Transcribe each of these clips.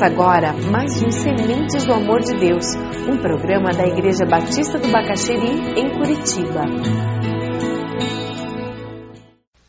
Começa agora mais um Sementes do Amor de Deus, um programa da Igreja Batista do Bacaxeri, em Curitiba.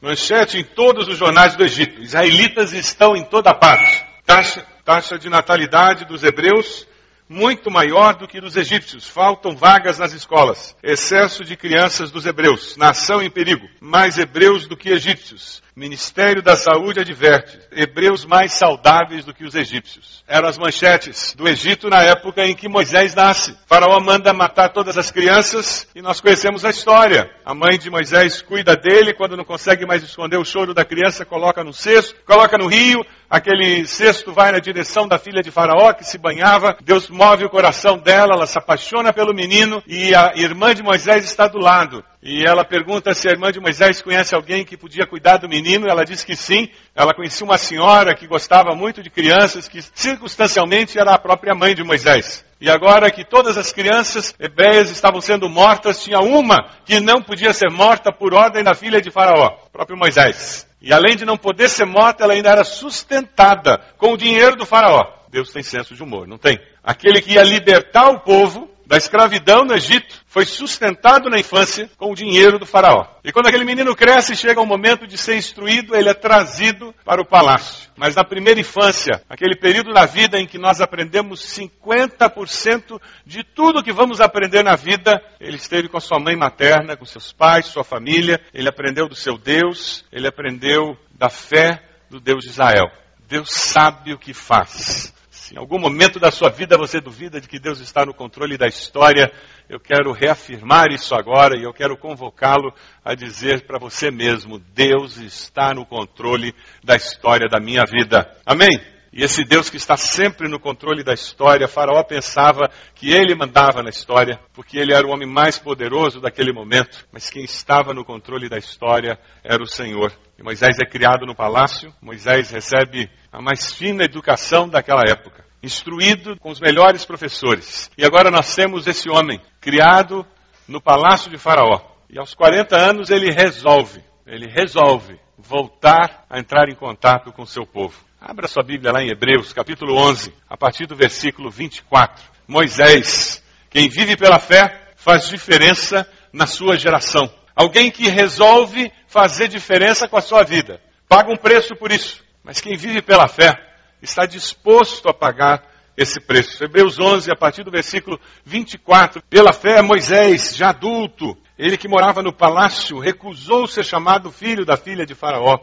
Manchete em todos os jornais do Egito. Israelitas estão em toda parte. Taxa, taxa de natalidade dos hebreus muito maior do que dos egípcios. Faltam vagas nas escolas. Excesso de crianças dos hebreus. Nação em perigo. Mais hebreus do que egípcios. Ministério da Saúde adverte: hebreus mais saudáveis do que os egípcios. Eram as manchetes do Egito na época em que Moisés nasce. faraó manda matar todas as crianças e nós conhecemos a história. A mãe de Moisés cuida dele, quando não consegue mais esconder o choro da criança, coloca no cesto, coloca no rio. Aquele cesto vai na direção da filha de Faraó que se banhava. Deus move o coração dela, ela se apaixona pelo menino e a irmã de Moisés está do lado. E ela pergunta se a irmã de Moisés conhece alguém que podia cuidar do menino. Ela diz que sim. Ela conhecia uma senhora que gostava muito de crianças, que circunstancialmente era a própria mãe de Moisés. E agora que todas as crianças hebreias estavam sendo mortas, tinha uma que não podia ser morta por ordem da filha de Faraó, o próprio Moisés. E além de não poder ser morta, ela ainda era sustentada com o dinheiro do Faraó. Deus tem senso de humor, não tem? Aquele que ia libertar o povo da escravidão no Egito foi sustentado na infância com o dinheiro do faraó. E quando aquele menino cresce e chega o momento de ser instruído, ele é trazido para o palácio. Mas na primeira infância, aquele período na vida em que nós aprendemos 50% de tudo que vamos aprender na vida, ele esteve com a sua mãe materna, com seus pais, sua família, ele aprendeu do seu Deus, ele aprendeu da fé do Deus de Israel. Deus sabe o que faz. Em algum momento da sua vida você duvida de que Deus está no controle da história, eu quero reafirmar isso agora e eu quero convocá-lo a dizer para você mesmo: Deus está no controle da história da minha vida. Amém? E esse Deus que está sempre no controle da história, Faraó pensava que ele mandava na história, porque ele era o homem mais poderoso daquele momento, mas quem estava no controle da história era o Senhor. E Moisés é criado no palácio, Moisés recebe a mais fina educação daquela época, instruído com os melhores professores. E agora nós temos esse homem, criado no palácio de Faraó. E aos 40 anos ele resolve, ele resolve voltar a entrar em contato com o seu povo. Abra sua Bíblia lá em Hebreus, capítulo 11, a partir do versículo 24. Moisés, quem vive pela fé, faz diferença na sua geração. Alguém que resolve fazer diferença com a sua vida. Paga um preço por isso. Mas quem vive pela fé está disposto a pagar esse preço. Hebreus 11, a partir do versículo 24. Pela fé, Moisés, já adulto, ele que morava no palácio, recusou ser chamado filho da filha de Faraó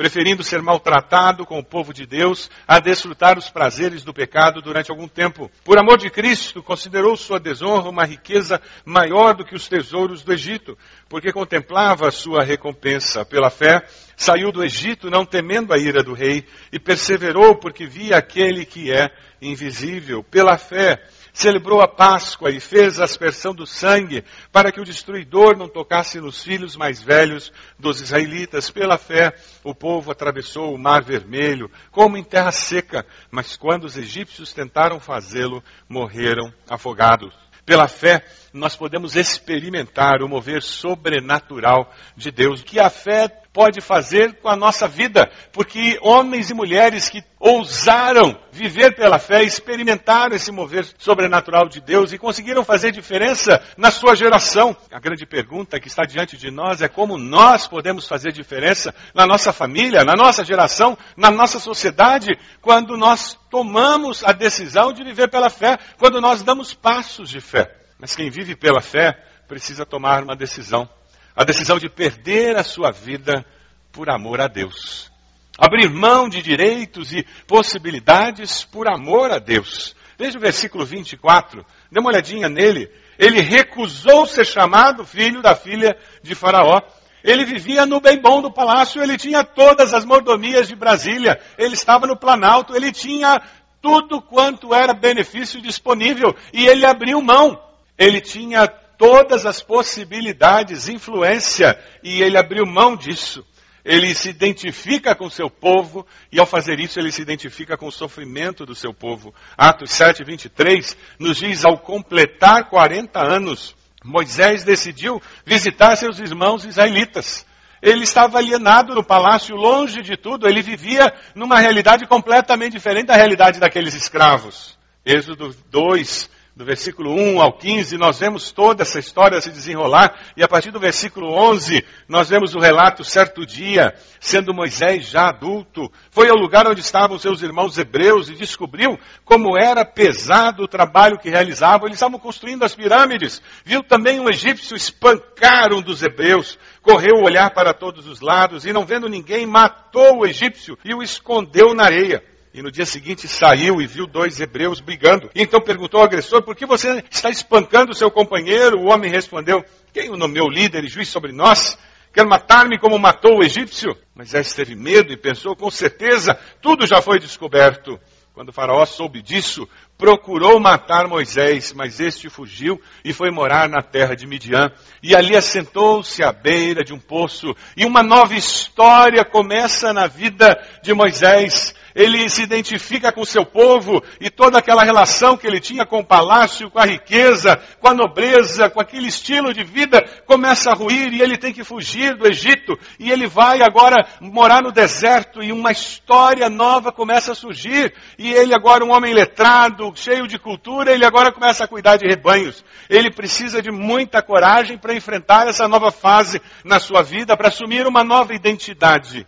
preferindo ser maltratado com o povo de Deus a desfrutar os prazeres do pecado durante algum tempo. Por amor de Cristo, considerou sua desonra uma riqueza maior do que os tesouros do Egito, porque contemplava sua recompensa. Pela fé, saiu do Egito não temendo a ira do rei e perseverou porque via aquele que é invisível. Pela fé, celebrou a Páscoa e fez a aspersão do sangue para que o destruidor não tocasse nos filhos mais velhos dos israelitas. Pela fé, o povo atravessou o mar vermelho como em terra seca, mas quando os egípcios tentaram fazê-lo, morreram afogados. Pela fé, nós podemos experimentar o mover sobrenatural de Deus, que a fé pode fazer com a nossa vida, porque homens e mulheres que ousaram viver pela fé, experimentaram esse mover sobrenatural de Deus e conseguiram fazer diferença na sua geração. A grande pergunta que está diante de nós é como nós podemos fazer diferença na nossa família, na nossa geração, na nossa sociedade, quando nós tomamos a decisão de viver pela fé, quando nós damos passos de fé. Mas quem vive pela fé precisa tomar uma decisão a decisão de perder a sua vida por amor a Deus. Abrir mão de direitos e possibilidades por amor a Deus. Veja o versículo 24, dê uma olhadinha nele. Ele recusou ser chamado filho da filha de Faraó. Ele vivia no bem bom do palácio, ele tinha todas as mordomias de Brasília, ele estava no Planalto, ele tinha tudo quanto era benefício disponível e ele abriu mão. Ele tinha todas as possibilidades, influência, e ele abriu mão disso. Ele se identifica com seu povo, e ao fazer isso, ele se identifica com o sofrimento do seu povo. Atos 7, 23 nos diz: ao completar 40 anos, Moisés decidiu visitar seus irmãos israelitas. Ele estava alienado no palácio, longe de tudo. Ele vivia numa realidade completamente diferente da realidade daqueles escravos. Êxodo 2, do versículo 1 ao 15, nós vemos toda essa história se desenrolar, e a partir do versículo 11, nós vemos o relato, certo dia, sendo Moisés já adulto, foi ao lugar onde estavam seus irmãos hebreus e descobriu como era pesado o trabalho que realizavam. Eles estavam construindo as pirâmides. Viu também um egípcio espancar um dos hebreus, correu olhar para todos os lados e, não vendo ninguém, matou o egípcio e o escondeu na areia. E no dia seguinte saiu e viu dois hebreus brigando. Então perguntou ao agressor: Por que você está espancando o seu companheiro? O homem respondeu: Quem o nomeou líder e juiz sobre nós? Quer matar-me como matou o egípcio? Moisés teve medo e pensou: Com certeza, tudo já foi descoberto. Quando o faraó soube disso, procurou matar Moisés, mas este fugiu e foi morar na terra de Midian. E ali assentou-se à beira de um poço. E uma nova história começa na vida de Moisés ele se identifica com seu povo e toda aquela relação que ele tinha com o palácio, com a riqueza, com a nobreza, com aquele estilo de vida, começa a ruir e ele tem que fugir do Egito e ele vai agora morar no deserto e uma história nova começa a surgir e ele agora um homem letrado, cheio de cultura, ele agora começa a cuidar de rebanhos. Ele precisa de muita coragem para enfrentar essa nova fase na sua vida, para assumir uma nova identidade.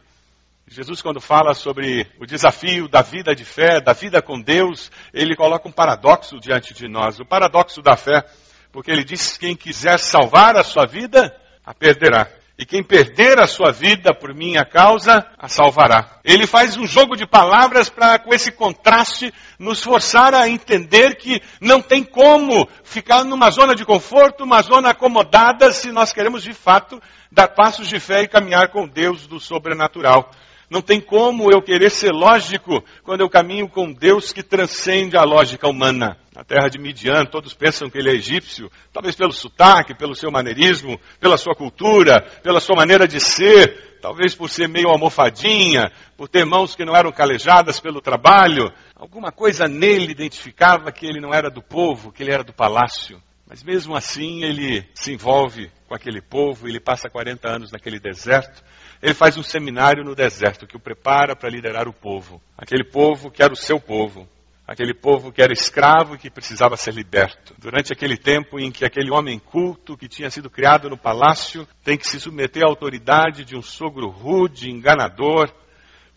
Jesus, quando fala sobre o desafio da vida de fé, da vida com Deus, ele coloca um paradoxo diante de nós. O paradoxo da fé, porque ele diz: quem quiser salvar a sua vida, a perderá. E quem perder a sua vida por minha causa, a salvará. Ele faz um jogo de palavras para, com esse contraste, nos forçar a entender que não tem como ficar numa zona de conforto, uma zona acomodada, se nós queremos de fato dar passos de fé e caminhar com Deus do sobrenatural. Não tem como eu querer ser lógico quando eu caminho com Deus que transcende a lógica humana. Na terra de Midian, todos pensam que ele é egípcio, talvez pelo sotaque, pelo seu maneirismo, pela sua cultura, pela sua maneira de ser, talvez por ser meio almofadinha, por ter mãos que não eram calejadas pelo trabalho. Alguma coisa nele identificava que ele não era do povo, que ele era do palácio. Mas mesmo assim ele se envolve com aquele povo, ele passa 40 anos naquele deserto, ele faz um seminário no deserto que o prepara para liderar o povo. Aquele povo que era o seu povo. Aquele povo que era escravo e que precisava ser liberto. Durante aquele tempo em que aquele homem culto que tinha sido criado no palácio tem que se submeter à autoridade de um sogro rude, enganador,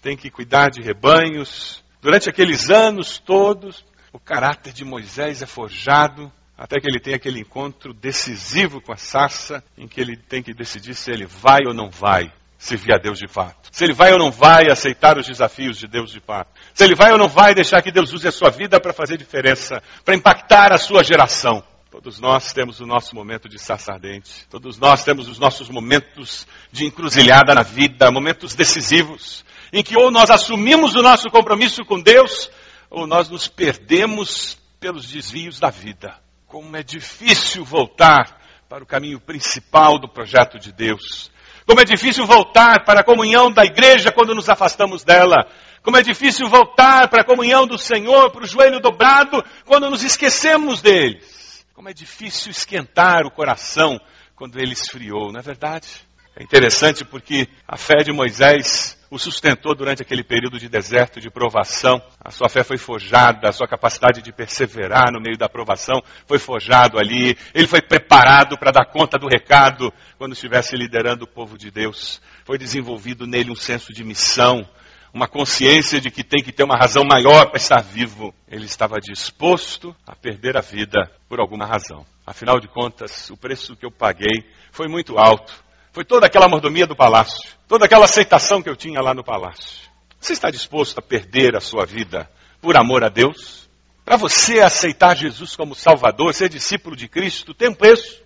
tem que cuidar de rebanhos. Durante aqueles anos todos, o caráter de Moisés é forjado até que ele tem aquele encontro decisivo com a sarça, em que ele tem que decidir se ele vai ou não vai servir a Deus de fato. Se ele vai ou não vai aceitar os desafios de Deus de fato. Se ele vai ou não vai deixar que Deus use a sua vida para fazer diferença, para impactar a sua geração. Todos nós temos o nosso momento de sarça ardente. Todos nós temos os nossos momentos de encruzilhada na vida, momentos decisivos, em que ou nós assumimos o nosso compromisso com Deus, ou nós nos perdemos pelos desvios da vida. Como é difícil voltar para o caminho principal do projeto de Deus. Como é difícil voltar para a comunhão da igreja quando nos afastamos dela. Como é difícil voltar para a comunhão do Senhor, para o joelho dobrado, quando nos esquecemos deles. Como é difícil esquentar o coração quando ele esfriou, não é verdade? É interessante porque a fé de Moisés o sustentou durante aquele período de deserto, de provação. A sua fé foi forjada, a sua capacidade de perseverar no meio da provação foi forjado ali. Ele foi preparado para dar conta do recado quando estivesse liderando o povo de Deus. Foi desenvolvido nele um senso de missão, uma consciência de que tem que ter uma razão maior para estar vivo. Ele estava disposto a perder a vida por alguma razão. Afinal de contas, o preço que eu paguei foi muito alto foi toda aquela mordomia do palácio, toda aquela aceitação que eu tinha lá no palácio. Você está disposto a perder a sua vida por amor a Deus? Para você aceitar Jesus como Salvador, ser discípulo de Cristo, tem um preço.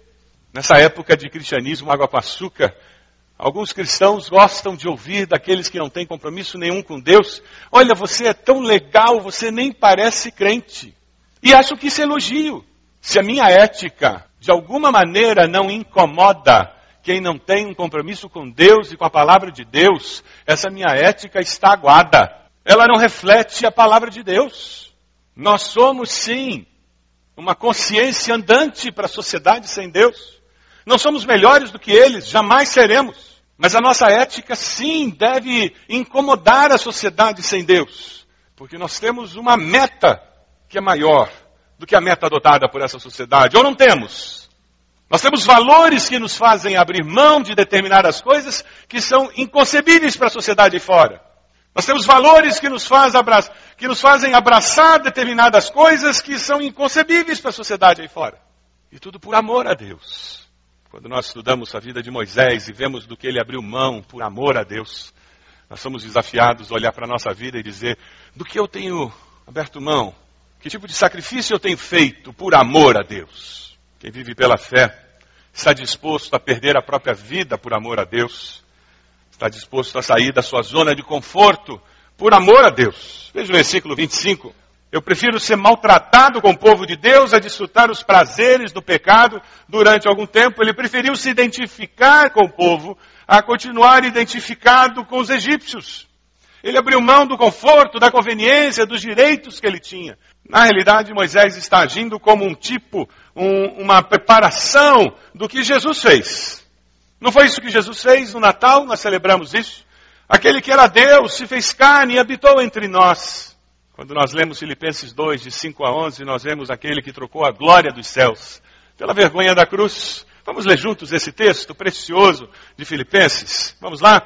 Nessa época de cristianismo, água com açúcar, alguns cristãos gostam de ouvir daqueles que não têm compromisso nenhum com Deus: Olha, você é tão legal, você nem parece crente. E acho que isso é elogio. Se a minha ética, de alguma maneira, não incomoda quem não tem um compromisso com Deus e com a palavra de Deus, essa minha ética está aguada. Ela não reflete a palavra de Deus. Nós somos, sim, uma consciência andante para a sociedade sem Deus. Não somos melhores do que eles, jamais seremos. Mas a nossa ética, sim, deve incomodar a sociedade sem Deus. Porque nós temos uma meta que é maior do que a meta adotada por essa sociedade. Ou não temos? Nós temos valores que nos fazem abrir mão de determinadas coisas que são inconcebíveis para a sociedade aí fora. Nós temos valores que nos, faz que nos fazem abraçar determinadas coisas que são inconcebíveis para a sociedade aí fora. E tudo por amor a Deus. Quando nós estudamos a vida de Moisés e vemos do que ele abriu mão por amor a Deus, nós somos desafiados a olhar para a nossa vida e dizer: do que eu tenho aberto mão? Que tipo de sacrifício eu tenho feito por amor a Deus? Quem vive pela fé está disposto a perder a própria vida por amor a Deus, está disposto a sair da sua zona de conforto por amor a Deus. Veja o versículo 25. Eu prefiro ser maltratado com o povo de Deus a desfrutar os prazeres do pecado durante algum tempo. Ele preferiu se identificar com o povo a continuar identificado com os egípcios. Ele abriu mão do conforto, da conveniência, dos direitos que ele tinha. Na realidade, Moisés está agindo como um tipo, um, uma preparação do que Jesus fez. Não foi isso que Jesus fez no Natal? Nós celebramos isso. Aquele que era Deus se fez carne e habitou entre nós. Quando nós lemos Filipenses 2, de 5 a 11, nós vemos aquele que trocou a glória dos céus pela vergonha da cruz. Vamos ler juntos esse texto precioso de Filipenses? Vamos lá?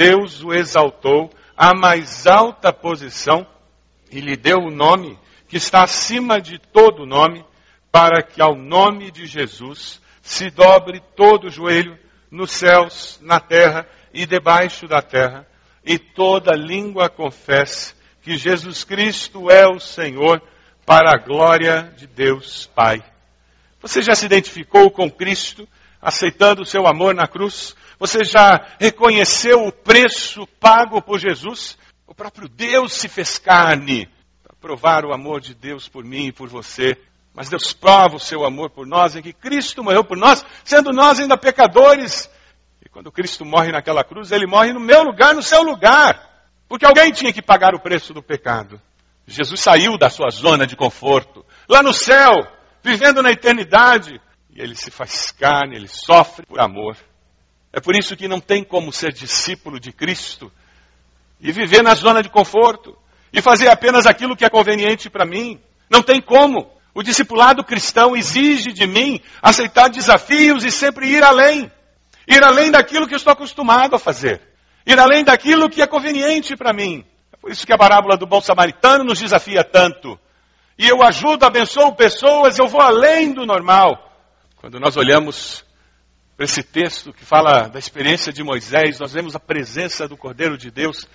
Deus o exaltou à mais alta posição e lhe deu o nome que está acima de todo nome, para que ao nome de Jesus se dobre todo o joelho nos céus, na terra e debaixo da terra, e toda língua confesse que Jesus Cristo é o Senhor para a glória de Deus Pai. Você já se identificou com Cristo, aceitando o seu amor na cruz? Você já reconheceu o preço pago por Jesus? O próprio Deus se fez carne para provar o amor de Deus por mim e por você. Mas Deus prova o seu amor por nós em que Cristo morreu por nós, sendo nós ainda pecadores. E quando Cristo morre naquela cruz, ele morre no meu lugar, no seu lugar. Porque alguém tinha que pagar o preço do pecado. Jesus saiu da sua zona de conforto, lá no céu, vivendo na eternidade, e ele se faz carne, ele sofre por amor. É por isso que não tem como ser discípulo de Cristo e viver na zona de conforto e fazer apenas aquilo que é conveniente para mim. Não tem como. O discipulado cristão exige de mim aceitar desafios e sempre ir além. Ir além daquilo que eu estou acostumado a fazer ir além daquilo que é conveniente para mim. É por isso que a parábola do bom samaritano nos desafia tanto. E eu ajudo, abençoo pessoas, eu vou além do normal. Quando nós olhamos esse texto que fala da experiência de Moisés, nós vemos a presença do Cordeiro de Deus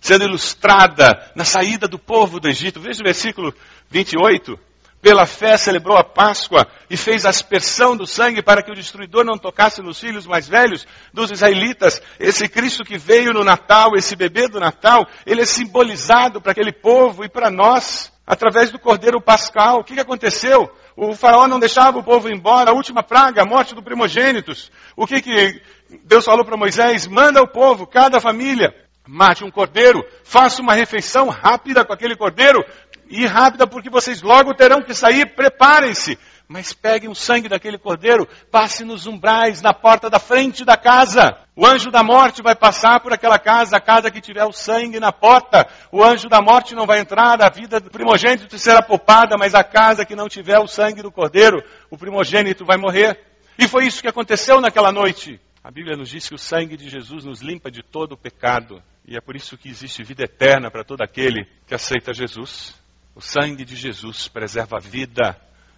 sendo ilustrada na saída do povo do Egito. Veja o versículo 28 pela fé celebrou a Páscoa e fez aspersão do sangue para que o destruidor não tocasse nos filhos mais velhos dos israelitas. Esse Cristo que veio no Natal, esse bebê do Natal, ele é simbolizado para aquele povo e para nós através do Cordeiro Pascal. O que aconteceu? O faraó não deixava o povo embora, a última praga, a morte do primogênitos. O que, que Deus falou para Moisés? Manda o povo, cada família, mate um cordeiro, faça uma refeição rápida com aquele cordeiro, e rápida, porque vocês logo terão que sair, preparem-se. Mas peguem o sangue daquele cordeiro, passe nos umbrais, na porta da frente da casa. O anjo da morte vai passar por aquela casa, a casa que tiver o sangue na porta. O anjo da morte não vai entrar, a vida do primogênito será poupada, mas a casa que não tiver o sangue do cordeiro, o primogênito vai morrer. E foi isso que aconteceu naquela noite. A Bíblia nos diz que o sangue de Jesus nos limpa de todo o pecado. E é por isso que existe vida eterna para todo aquele que aceita Jesus. O sangue de Jesus preserva a vida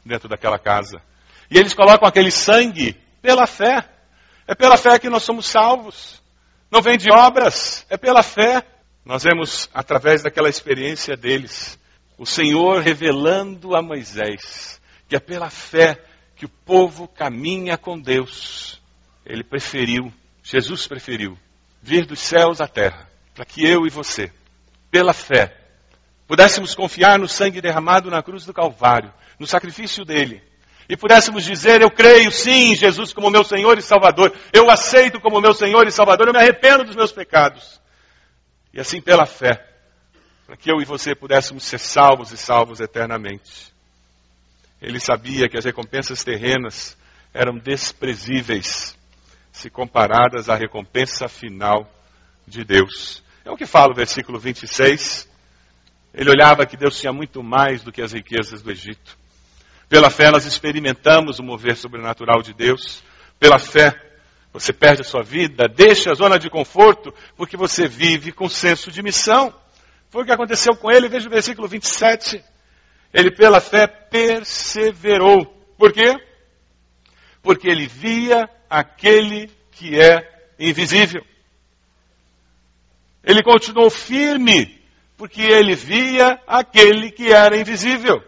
dentro daquela casa. E eles colocam aquele sangue pela fé. É pela fé que nós somos salvos. Não vem de obras, é pela fé. Nós vemos, através daquela experiência deles, o Senhor revelando a Moisés que é pela fé que o povo caminha com Deus. Ele preferiu, Jesus preferiu, vir dos céus à terra, para que eu e você, pela fé, pudéssemos confiar no sangue derramado na cruz do Calvário, no sacrifício dele, e pudéssemos dizer: Eu creio sim em Jesus como meu Senhor e Salvador, eu aceito como meu Senhor e Salvador, eu me arrependo dos meus pecados. E assim, pela fé, para que eu e você pudéssemos ser salvos e salvos eternamente. Ele sabia que as recompensas terrenas eram desprezíveis se comparadas à recompensa final de Deus. É o que fala o versículo 26. Ele olhava que Deus tinha muito mais do que as riquezas do Egito. Pela fé nós experimentamos o mover sobrenatural de Deus. Pela fé você perde a sua vida, deixa a zona de conforto, porque você vive com senso de missão. Foi o que aconteceu com ele, veja o versículo 27. Ele, pela fé, perseverou. Por quê? Porque ele via aquele que é invisível. Ele continuou firme, porque ele via aquele que era invisível.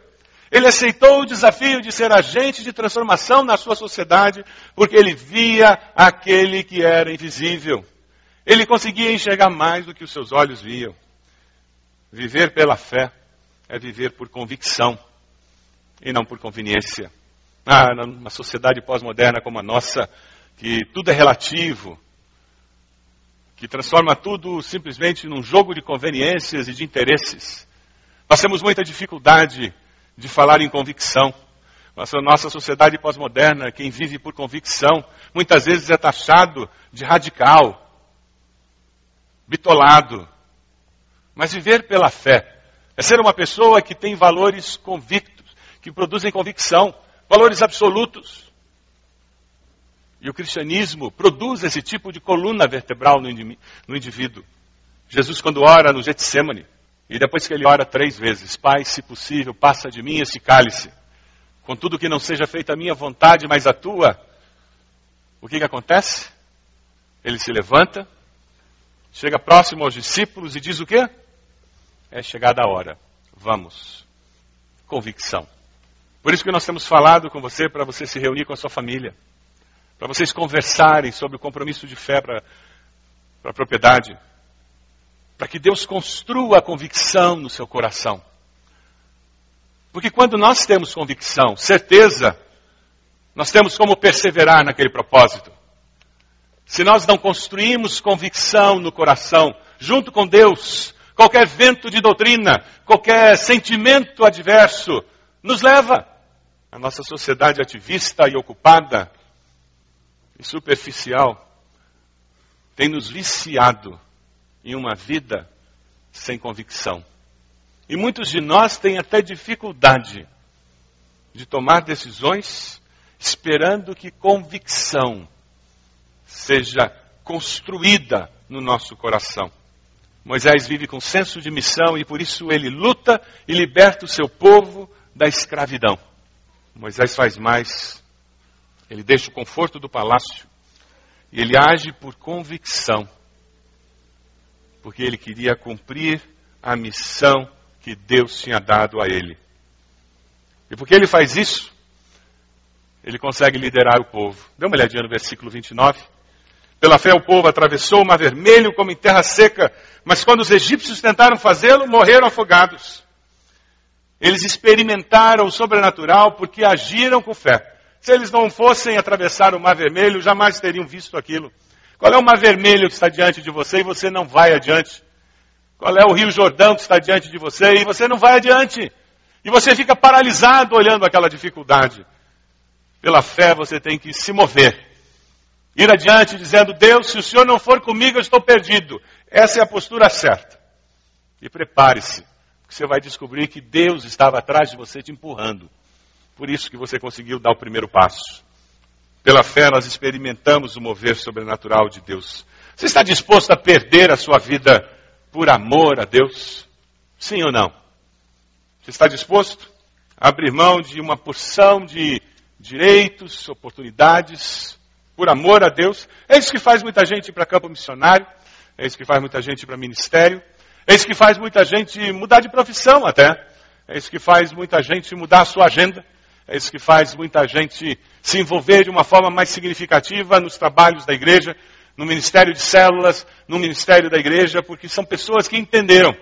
Ele aceitou o desafio de ser agente de transformação na sua sociedade, porque ele via aquele que era invisível. Ele conseguia enxergar mais do que os seus olhos viam. Viver pela fé é viver por convicção e não por conveniência. Ah, numa sociedade pós-moderna como a nossa, que tudo é relativo, que transforma tudo simplesmente num jogo de conveniências e de interesses. Nós temos muita dificuldade de falar em convicção. Nossa, nossa sociedade pós-moderna, quem vive por convicção, muitas vezes é taxado de radical, bitolado, mas viver pela fé é ser uma pessoa que tem valores convictos, que produzem convicção, valores absolutos. E o cristianismo produz esse tipo de coluna vertebral no indivíduo. Jesus, quando ora no Getsemane, e depois que ele ora três vezes, Pai, se possível, passa de mim esse cálice. Contudo que não seja feita a minha vontade, mas a tua. O que, que acontece? Ele se levanta, chega próximo aos discípulos e diz o quê? é chegada a hora. Vamos. Convicção. Por isso que nós temos falado com você para você se reunir com a sua família, para vocês conversarem sobre o compromisso de fé para a propriedade, para que Deus construa a convicção no seu coração. Porque quando nós temos convicção, certeza, nós temos como perseverar naquele propósito. Se nós não construímos convicção no coração, junto com Deus, qualquer vento de doutrina, qualquer sentimento adverso, nos leva. A nossa sociedade ativista e ocupada e superficial tem nos viciado em uma vida sem convicção. E muitos de nós têm até dificuldade de tomar decisões esperando que convicção seja construída no nosso coração. Moisés vive com senso de missão e por isso ele luta e liberta o seu povo da escravidão. Moisés faz mais. Ele deixa o conforto do palácio e ele age por convicção, porque ele queria cumprir a missão que Deus tinha dado a ele. E porque ele faz isso, ele consegue liderar o povo. Dê uma olhadinha no versículo 29. Pela fé o povo atravessou o mar vermelho como em terra seca, mas quando os egípcios tentaram fazê-lo, morreram afogados. Eles experimentaram o sobrenatural porque agiram com fé. Se eles não fossem atravessar o mar vermelho, jamais teriam visto aquilo. Qual é o mar vermelho que está diante de você e você não vai adiante? Qual é o rio Jordão que está diante de você e você não vai adiante? E você fica paralisado olhando aquela dificuldade. Pela fé você tem que se mover ir adiante dizendo: Deus, se o Senhor não for comigo, eu estou perdido. Essa é a postura certa. E prepare-se, porque você vai descobrir que Deus estava atrás de você te empurrando. Por isso que você conseguiu dar o primeiro passo. Pela fé, nós experimentamos o mover sobrenatural de Deus. Você está disposto a perder a sua vida por amor a Deus? Sim ou não? Você está disposto a abrir mão de uma porção de direitos, oportunidades, por amor a Deus. É isso que faz muita gente ir para campo missionário, é isso que faz muita gente ir para ministério, é isso que faz muita gente mudar de profissão até, é isso que faz muita gente mudar a sua agenda, é isso que faz muita gente se envolver de uma forma mais significativa nos trabalhos da igreja, no ministério de células, no ministério da igreja, porque são pessoas que entenderam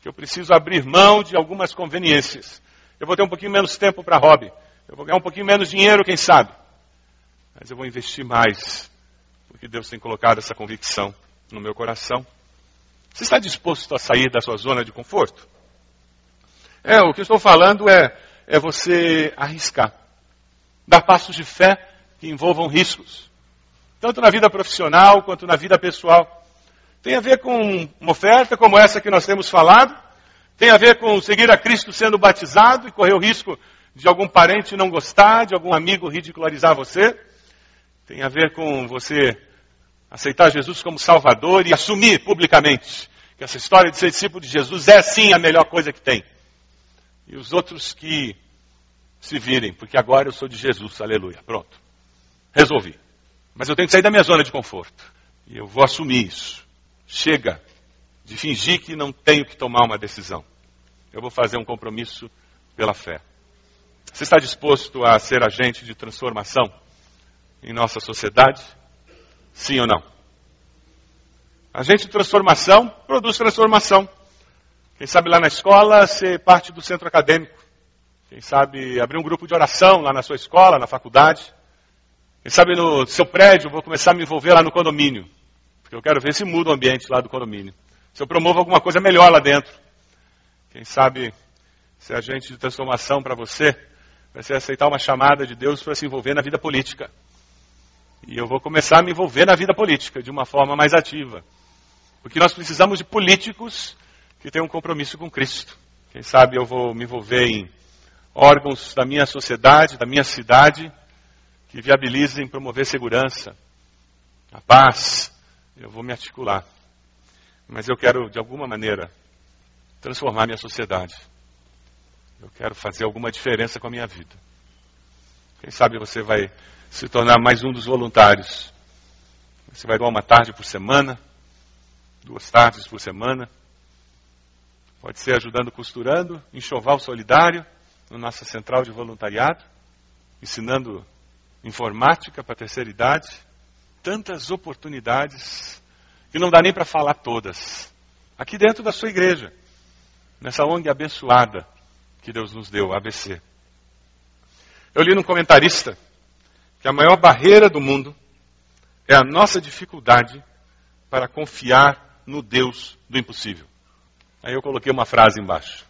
que eu preciso abrir mão de algumas conveniências. Eu vou ter um pouquinho menos tempo para hobby. Eu vou ganhar um pouquinho menos dinheiro, quem sabe. Mas eu vou investir mais, porque Deus tem colocado essa convicção no meu coração. Você está disposto a sair da sua zona de conforto? É, o que eu estou falando é, é você arriscar. Dar passos de fé que envolvam riscos. Tanto na vida profissional quanto na vida pessoal. Tem a ver com uma oferta como essa que nós temos falado. Tem a ver com seguir a Cristo sendo batizado e correr o risco de algum parente não gostar, de algum amigo ridicularizar você. Tem a ver com você aceitar Jesus como Salvador e assumir publicamente que essa história de ser discípulo de Jesus é sim a melhor coisa que tem. E os outros que se virem, porque agora eu sou de Jesus, aleluia. Pronto. Resolvi. Mas eu tenho que sair da minha zona de conforto. E eu vou assumir isso. Chega de fingir que não tenho que tomar uma decisão. Eu vou fazer um compromisso pela fé. Você está disposto a ser agente de transformação em nossa sociedade? Sim ou não? Agente de transformação produz transformação. Quem sabe lá na escola ser parte do centro acadêmico. Quem sabe abrir um grupo de oração lá na sua escola, na faculdade. Quem sabe no seu prédio, vou começar a me envolver lá no condomínio. Porque eu quero ver se muda o ambiente lá do condomínio. Se eu promovo alguma coisa melhor lá dentro. Quem sabe ser agente de transformação para você vai ser aceitar uma chamada de Deus para se envolver na vida política. E eu vou começar a me envolver na vida política de uma forma mais ativa. Porque nós precisamos de políticos que tenham um compromisso com Cristo. Quem sabe eu vou me envolver em órgãos da minha sociedade, da minha cidade, que viabilizem promover segurança, a paz, eu vou me articular. Mas eu quero, de alguma maneira, transformar minha sociedade. Eu quero fazer alguma diferença com a minha vida. Quem sabe você vai se tornar mais um dos voluntários. Você vai doar uma tarde por semana, duas tardes por semana. Pode ser ajudando costurando, enxoval solidário, na nossa central de voluntariado, ensinando informática para a terceira idade tantas oportunidades que não dá nem para falar todas. Aqui dentro da sua igreja, nessa ONG abençoada que Deus nos deu, ABC. Eu li num comentarista que a maior barreira do mundo é a nossa dificuldade para confiar no Deus do impossível. Aí eu coloquei uma frase embaixo.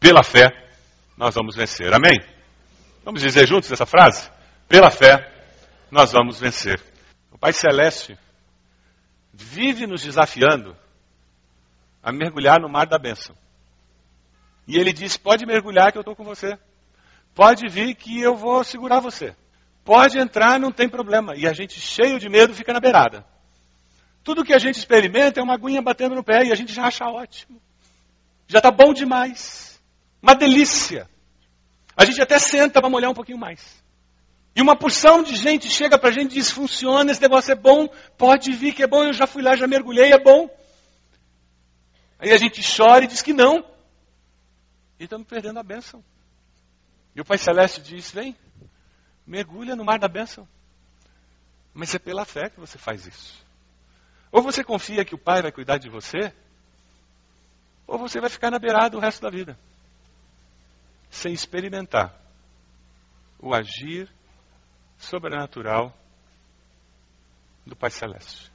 Pela fé, nós vamos vencer. Amém? Vamos dizer juntos essa frase? Pela fé, nós vamos vencer. Pai Celeste vive nos desafiando a mergulhar no mar da bênção. E ele diz: pode mergulhar que eu estou com você. Pode vir que eu vou segurar você. Pode entrar, não tem problema. E a gente, cheio de medo, fica na beirada. Tudo que a gente experimenta é uma aguinha batendo no pé e a gente já acha ótimo. Já está bom demais. Uma delícia. A gente até senta para molhar um pouquinho mais. E uma porção de gente chega para a gente e diz: funciona, esse negócio é bom, pode vir que é bom, eu já fui lá, já mergulhei, é bom. Aí a gente chora e diz que não. E estamos perdendo a bênção. E o Pai Celeste diz: vem, mergulha no mar da bênção. Mas é pela fé que você faz isso. Ou você confia que o Pai vai cuidar de você, ou você vai ficar na beirada o resto da vida, sem experimentar o agir sobrenatural do Pai Celeste.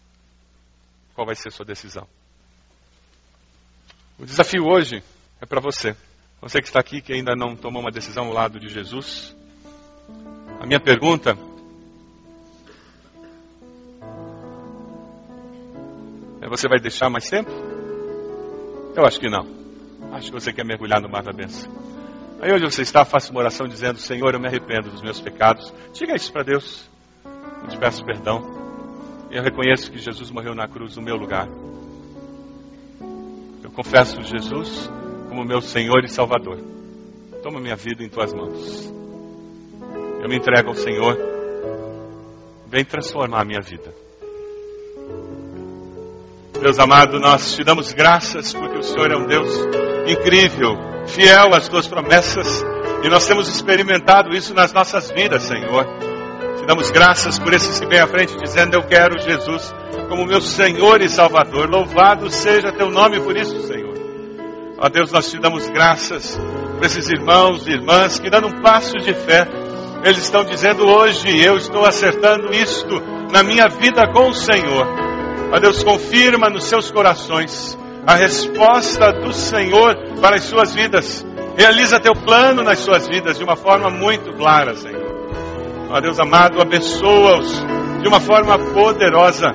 Qual vai ser a sua decisão? O desafio hoje é para você. Você que está aqui, que ainda não tomou uma decisão ao lado de Jesus. A minha pergunta é: você vai deixar mais tempo? Eu acho que não. Acho que você quer mergulhar no mar da bênção. Aí onde você está, faça uma oração dizendo: Senhor, eu me arrependo dos meus pecados. Diga isso para Deus. Eu te peço perdão. Eu reconheço que Jesus morreu na cruz no meu lugar. Eu confesso Jesus como meu Senhor e Salvador. Toma minha vida em tuas mãos. Eu me entrego ao Senhor. Vem transformar a minha vida. Deus amado, nós te damos graças porque o Senhor é um Deus incrível fiel às tuas promessas. E nós temos experimentado isso nas nossas vidas, Senhor. Te damos graças por esse se bem à frente, dizendo: Eu quero Jesus como meu Senhor e Salvador. Louvado seja teu nome por isso, Senhor. Ó Deus, nós te damos graças por esses irmãos e irmãs que dando um passo de fé, eles estão dizendo hoje: Eu estou acertando isto na minha vida com o Senhor. Ó Deus, confirma nos seus corações a resposta do Senhor para as suas vidas. Realiza teu plano nas suas vidas de uma forma muito clara, Senhor. Ó Deus amado, abençoa-os de uma forma poderosa.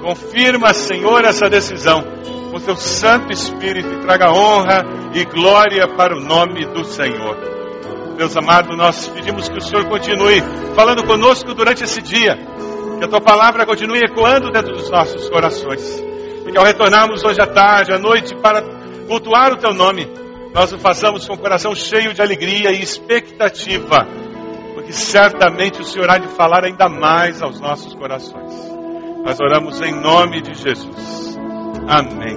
Confirma, Senhor, essa decisão com teu Santo Espírito e traga honra e glória para o nome do Senhor. Deus amado, nós pedimos que o Senhor continue falando conosco durante esse dia, que a tua palavra continue ecoando dentro dos nossos corações, que ao retornarmos hoje à tarde, à noite, para cultuar o teu nome, nós o façamos com o coração cheio de alegria e expectativa, porque certamente o Senhor há de falar ainda mais aos nossos corações. Nós oramos em nome de Jesus. Amém.